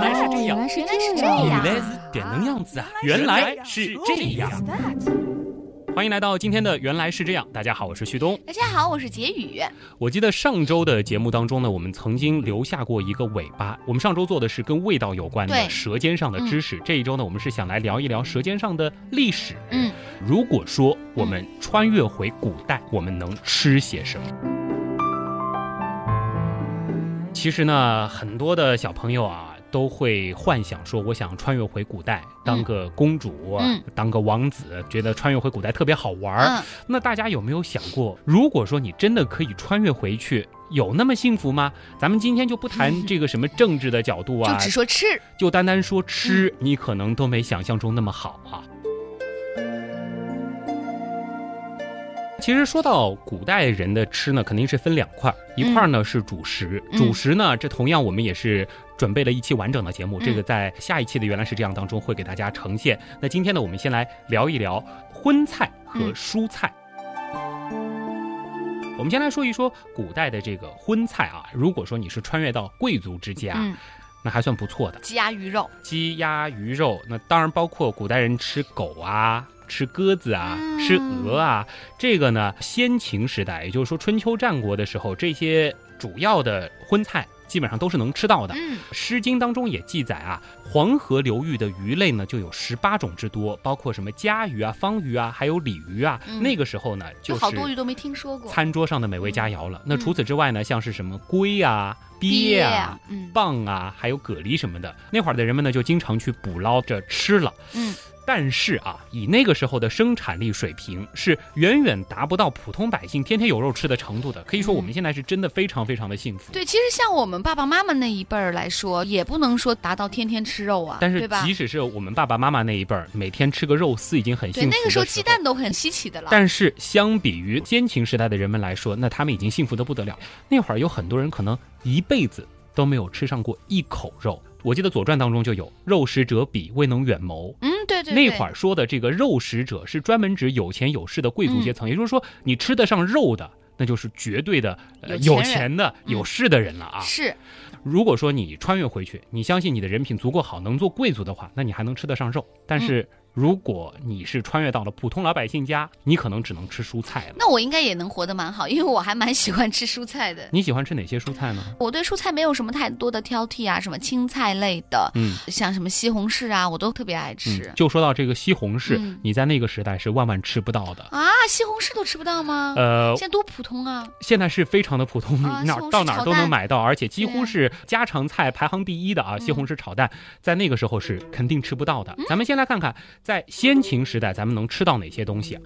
来是这样，原来是原来是这样，原来是点能样子啊！原来是这样。欢迎来到今天的《原来是这样》，大家好，我是旭东。大家好，我是杰宇。我记得上周的节目当中呢，我们曾经留下过一个尾巴。我们上周做的是跟味道有关的舌尖上的知识，这一周呢，我们是想来聊一聊舌尖上的历史。嗯，如果说我们穿越回古代，我们能吃些什么？其实呢，很多的小朋友啊。都会幻想说，我想穿越回古代，当个公主，嗯当个王子，觉得穿越回古代特别好玩儿。嗯，那大家有没有想过，如果说你真的可以穿越回去，有那么幸福吗？咱们今天就不谈这个什么政治的角度啊，就只说吃。就单单说吃，你可能都没想象中那么好啊。其实说到古代人的吃呢，肯定是分两块儿，一块儿呢是主食，嗯主食呢，这同样我们也是准备了一期完整的节目，嗯这个在下一期的原来是这样当中会给大家呈现。那今天呢，我们先来聊一聊荤菜和嗯蔬菜。我们先来说一说古代的这个荤菜啊，如果说你是穿越到贵族之家，嗯，那还算不错的。鸡鸭鱼肉。鸡鸭鱼肉，那当然包括古代人吃狗啊、吃鸽子啊、嗯吃鹅啊。这个呢，先秦时代，也就是说春秋战国的时候，这些主要的荤菜基本上都是能吃到的。嗯，《诗经》当中也记载啊，黄河流域的鱼类呢就有十八种之多，包括什么嘉鱼啊、方鱼啊，还有鲤鱼啊。嗯那个时候呢，就就是好多鱼都没听说过。餐桌上的美味佳肴了。那嗯除此之外呢，像是什么龟啊、鳖啊、嗯蚌啊，还有蛤蜊什么的，那会儿的人们呢就经常去捕捞着吃了。嗯，但是啊，以那个时候的生产力水平，是远远达不到普通百姓天天有肉吃的程度的。可以说，我们现在是真的非常非常的幸福。对，其实像我们爸爸妈妈那一辈儿来说，也不能说达到天天吃肉啊，但是对吧？即使是我们爸爸妈妈那一辈儿，每天吃个肉丝已经很幸，福对那个时候鸡蛋都很稀奇的了。但是相比于先秦时代的人们来说，那他们已经幸福的不得了。那会儿有很多人可能一辈子都没有吃上过一口肉。我记得《左传》当中就有“肉食者鄙，未能远谋”。嗯，对对对，那会儿说的这个肉食者是专门指有钱有势的贵族阶层，也就是说你吃得上肉的，那就是绝对的、呃、有有钱的、嗯。有势的人了啊。是。如果说你穿越回去，你相信你的人品足够好，能做贵族的话，那你还能吃得上肉。但嗯。是如果你是穿越到了普通老百姓家，你可能只能吃蔬菜了。那我应该也能活得蛮好，因为我还蛮喜欢吃蔬菜的。你喜欢吃哪些蔬菜呢？我对蔬菜没有什么太多的挑剔啊，什么青菜类的，嗯像什么西红柿啊，我都特别爱吃。嗯，就说到这个西红柿，嗯你在那个时代是万万吃不到的。啊，西红柿都吃不到吗？呃，现在多普通啊！现在是非常的普通，哪到哪儿都能买到，而且几乎是家常菜排行第一的啊。西红柿炒蛋，在那个时候是肯定吃不到嗯的。咱们先来看看，在先秦时代，咱们能吃到哪些东西啊？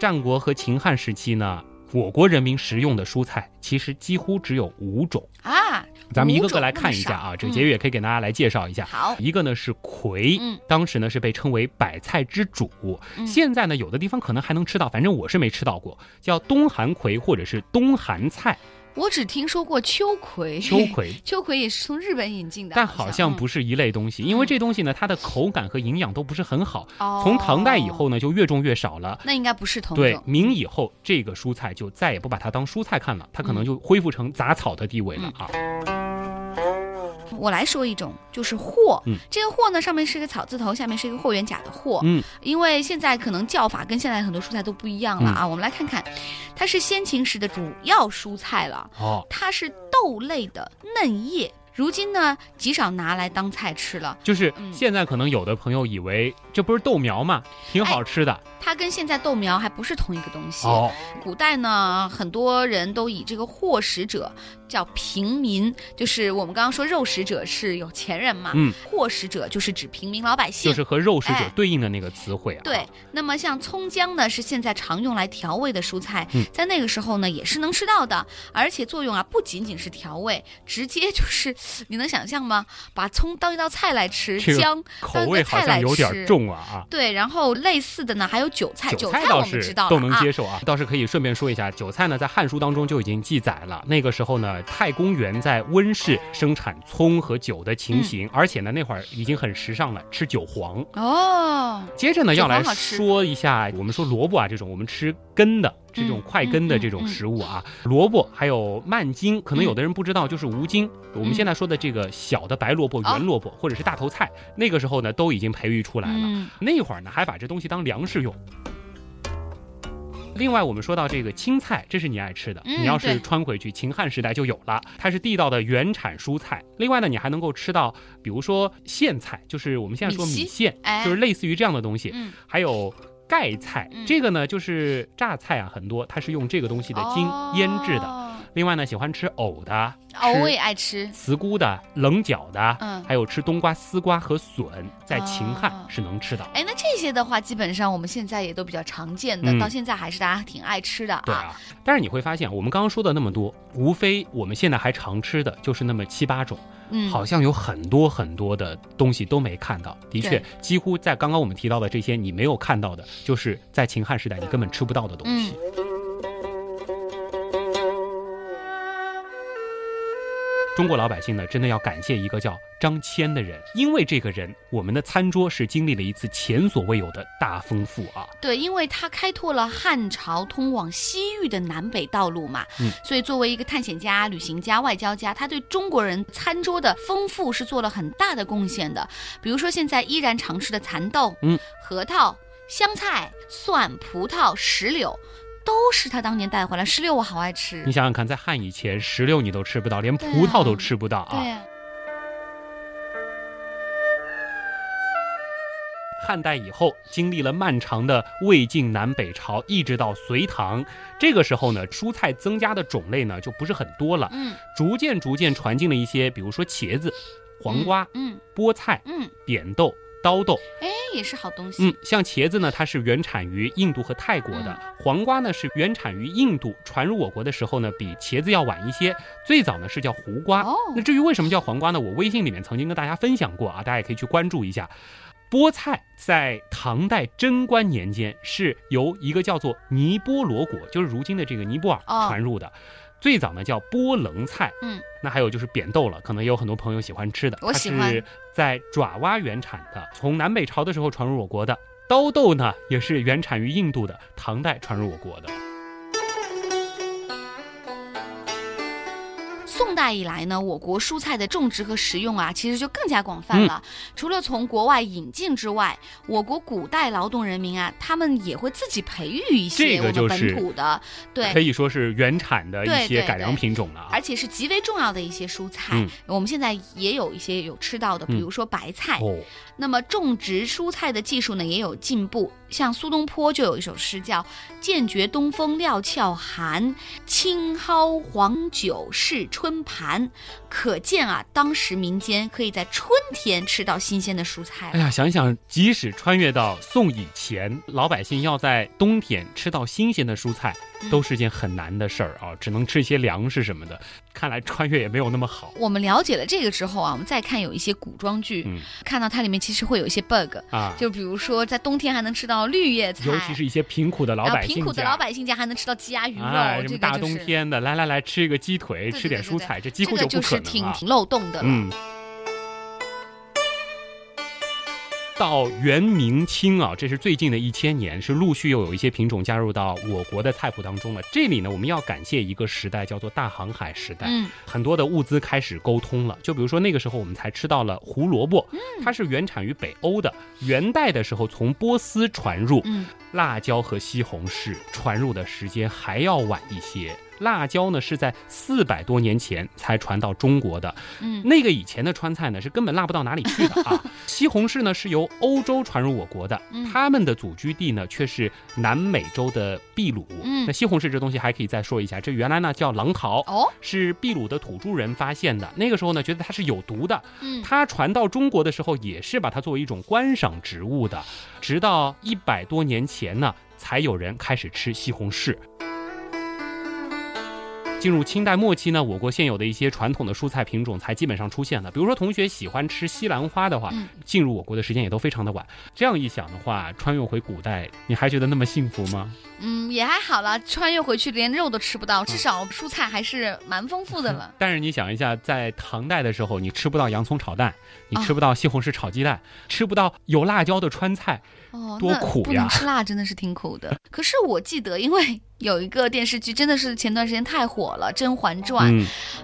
战国和秦汉时期呢，我国人民食用的蔬菜其实几乎只有五种，啊，咱们一个个来看一下啊。这个节约也可以给大家来介绍一下。好，一个呢是葵，嗯当时呢是被称为百菜之主。嗯现在呢有的地方可能还能吃到，反正我是没吃到过，叫冬寒葵或者是冬寒菜、我只听说过秋葵，秋，葵。秋葵也是从日本引进的，但好像不是。一类东西，因为这东西呢，它的口感和营养都不是很好。哦从唐代以，后呢，就越种越少了。那应该不是同对。明以后，这个蔬菜就再也不把它当蔬菜看了，它可能嗯就恢复成杂草的地位了啊。我来说一种，就是货。嗯这个货呢，上面是一个草字头，下面是一个霍元甲的霍。嗯，因为现在可能叫法跟现在很多蔬菜都不一样了啊。我们来看看，它是先秦时的主要蔬菜了，哦，它是豆类的嫩叶。如今呢，极少拿来当菜吃了。就是嗯现在可能有的朋友以为这不是豆苗吗？挺好吃的它跟现在豆苗还不是同一个东西。哦。古代呢，很多人都以这个货食者叫平民，就是我们刚刚说肉食者是有钱人嘛，嗯，货食者就是指平民老百姓。就是和肉食者哎对应的那个词汇啊。对，那么像葱姜呢，是现在常用来调味的蔬菜，嗯在那个时候呢也是能吃到的，而且作用啊不仅仅是调味，直接就是你能想象吗？把葱当一道菜来吃，这个姜口味好像有点重啊啊。对，然后类似的呢还有韭菜，韭菜倒是知道都能啊接受啊，倒是可以顺便说一下，韭菜呢在《汉书》当中就已经记载了，那个时候呢太公园在温室生产葱和韭的情嗯形，而且呢那会儿已经很时尚了，吃韭黄。哦，接着呢要来说一下，我们说萝卜啊这种我们吃根的这种快根的这种食物啊，萝卜还有蔓荆，可能有的人不知道，就是无荆。我们现在说的这个小的白萝卜、圆萝卜或者是大头菜，那个时候呢都已经培育出来了。那会儿呢还把这东西当粮食用。另外，我们说到这个青菜，这是你爱吃的。你要是穿回去，秦汉时代就有了，它是地道的原产蔬菜。另外呢，你还能够吃到，比如说苋菜，就是我们现在说米线，就是类似于这样的东西。还有盖菜，这个呢就是榨菜啊，很多它是用这个东西的精腌制的。另外呢，喜欢吃藕的，藕也爱吃；茨菇的、棱角的，嗯，还有吃冬瓜、丝瓜和笋，在秦汉是能吃到。哎，那这些的话，基本上我们现在也都比较常见的，到现在还是大家挺爱吃的啊。对啊，但是你会发现，我们刚刚说的那么多，无非我们现在还常吃的就是那么七八种，嗯，好像有很多很多的东西都没看到。的确，几乎在刚刚我们提到的这些，你没有看到的，就是在秦汉时代你根本吃不到的东西。中国老百姓呢，真的要感谢一个叫张骞的人，因为这个人，我们的餐桌是经历了一次前所未有的大丰富啊。对，因为他开拓了汉朝通往西域的南北道路嘛，嗯，所以作为一个探险家、旅行家、外交家，他对中国人餐桌的丰富是做了很大的贡献的。比如说现在依然常吃的蚕豆、嗯，核桃、香菜、蒜、葡萄、石榴。都是他当年带回来石榴，我好爱吃。你想想看，在汉以前，石榴你都吃不到，连葡萄都吃不到啊。对。汉代以后，经历了漫长的魏晋南北朝，一直到隋唐，这个时候呢，蔬菜增加的种类呢就不是很多了。嗯。逐渐逐渐传进了一些，比如说茄子、黄瓜、嗯，菠菜、嗯，扁豆。刀豆，哎，也是好东西。嗯，像茄子呢，它是原产于印度和泰国的；黄瓜呢，是原产于印度，传入我国的时候呢，比茄子要晚一些。最早呢是叫胡瓜。哦，那至于为什么叫黄瓜呢？我微信里面曾经跟大家分享过啊，大家也可以去关注一下。菠菜在唐代贞观年间是由一个叫做尼波罗国，就是如今的这个尼泊尔传入的。最早呢叫波棱菜，嗯，那还有就是扁豆了，可能也有很多朋友喜欢吃的。我喜欢。是在爪哇原产的，从南北朝的时候传入我国的。刀豆呢也是原产于印度的，唐代传入我国的。代以来呢，我国蔬菜的种植和食用啊，其实就更加广泛了。除了从国外引进之外，我国古代劳动人民啊，他们也会自己培育一些我们本土的，对，可以说是原产的一些改良品种了。而且是极为重要的一些蔬菜，我们现在也有一些有吃到的，比如说白菜。那么种植蔬菜的技术呢，也有进步。像苏东坡就有一首诗叫“剑绝东风料峭寒，青蒿黄酒是春盘”，可见啊，当时民间可以在春天吃到新鲜的蔬菜。哎呀，想想，即使穿越到宋以前，老百姓要在冬天吃到新鲜的蔬菜。都是件很难的事儿啊，只能吃一些粮食什么的。看来穿越也没有那么好。我们了解了这个之后啊，我们再看有一些古装剧，看到它里面其实会有一些 bug 啊，就比如说在冬天还能吃到绿叶菜，尤其是一些贫苦的老百姓贫苦的老百姓家还能吃到鸡鸭鱼肉，这个大冬天的，来来来吃一个鸡腿，吃点蔬菜，这几乎就不可能啊。挺挺漏洞的。嗯。到元明清啊，这是最近的一千年，是陆续又有一些品种加入到我国的菜谱当中了。这里呢，我们要感谢一个时代，叫做大航海时代。嗯，很多的物资开始沟通了。就比如说那个时候，我们才吃到了胡萝卜，它是原产于北欧的。元代的时候从波斯传入。嗯，辣椒和西红柿传入的时间还要晚一些。辣椒呢是在四百多年前才传到中国的，嗯，那个以前的川菜呢是根本辣不到哪里去的啊。西红柿呢是由欧洲传入我国的，他们的祖居地呢却是南美洲的秘鲁。嗯，那西红柿这东西还可以再说一下，这原来呢叫狼桃，哦，是秘鲁的土著人发现的。那个时候呢觉得它是有毒的，嗯，它传到中国的时候也是把它作为一种观赏植物的，直到一百多年前呢才有人开始吃西红柿。进入清代末期呢，我国现有的一些传统的蔬菜品种才基本上出现了。比如说，同学喜欢吃西兰花的话，进入我国的时间也都非常的晚。这样一想的话，穿越回古代，你还觉得那么幸福吗？嗯，也还好了。穿越回去连肉都吃不到，至少蔬菜还是蛮丰富的了。但是你想一下，在唐代的时候，你吃不到洋葱炒蛋，你吃不到西红柿炒鸡蛋，吃不到有辣椒的川菜。哦，多苦呀！不 能吃辣真的是挺苦的。可是我记得，因为 有一个电视剧真的是前段时间太火了，《甄嬛传》，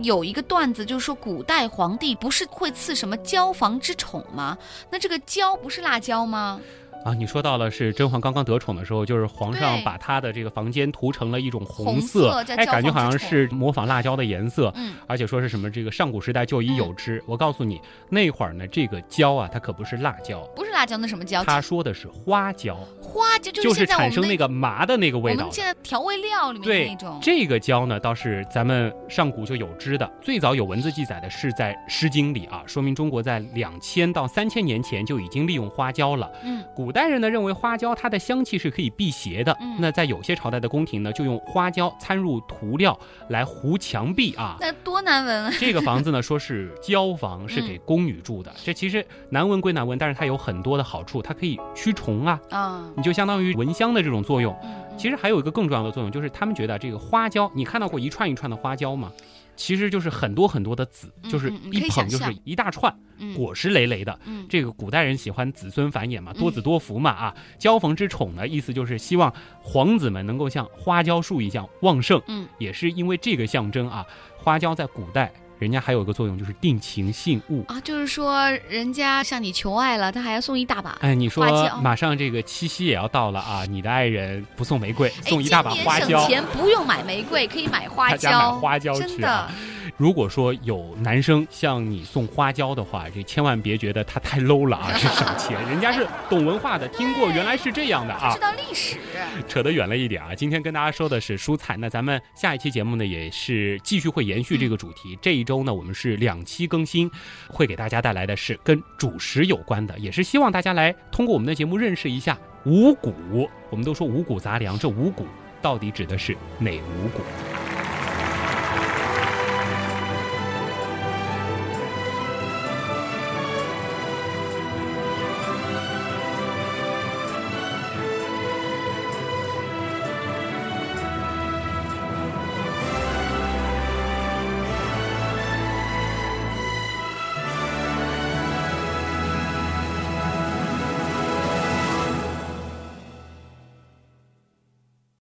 有一个段子就是说，古代皇帝不是会赐什么椒房之宠吗？那这个椒不是辣椒吗？啊，你说到了是甄嬛刚刚得宠的时候，就是皇上把她的这个房间涂成了一种红色，哎，感觉好像是模仿辣椒的颜色，嗯，而且说是什么这个上古时代就已有之。我告诉你，那会儿呢，这个椒啊，它可不是辣椒，不是辣椒，那什么椒？他说的是花椒，花椒就是产生那个麻的那个味道。我们现在调味料里面那种。这个椒呢，倒是咱们上古就有之的，最早有文字记载的是在《诗经》里啊，说明中国在两千到三千年前就已经利用花椒了。嗯，古代人呢认为花。椒它的香气是可以辟邪的，那在有些朝代的宫廷呢，就用花椒掺入涂料来糊墙壁啊，那多难闻啊！这个房子呢，说是椒房，是给宫女住的。这其实难闻归难闻，但是它有很多的好处，它可以驱虫啊，啊，你就相当于蚊香的这种作用。其实还有一个更重要的作用，就是他们觉得这个花椒，你看到过一串一串的花椒吗？其实就是很多很多的籽，就是一捧就是一大串，果实累累的。这个古代人喜欢子孙繁衍嘛，多子多福嘛啊。交逢之宠呢，意思就是希望皇子们能够像花椒树一样旺盛。嗯，也是因为这个象征啊，花椒在古代。人家还有一个作用，就是定情信物啊，就是说人家向你求爱了，他还要送一大把。哎，你说马上这个七夕也要到了啊，你的爱人不送玫瑰，送一大把花椒。省钱不用买玫瑰，可以买花椒。买花椒去啊。如果说有男生向你送花椒的话，这千万别觉得他太 low 了啊，是省钱。人家是懂文化的，听过原来是这样的啊，知道历史。扯得远了一点啊，今天跟大家说的是蔬菜，那咱们下一期节目呢，也是继续会延续这个主题。这一周呢，我们是两期更新，会给大家带来的是跟主食有关的，也是希望大家来通过我们的节目认识一下五谷。我们都说五谷杂粮，这五谷到底指的是哪五谷？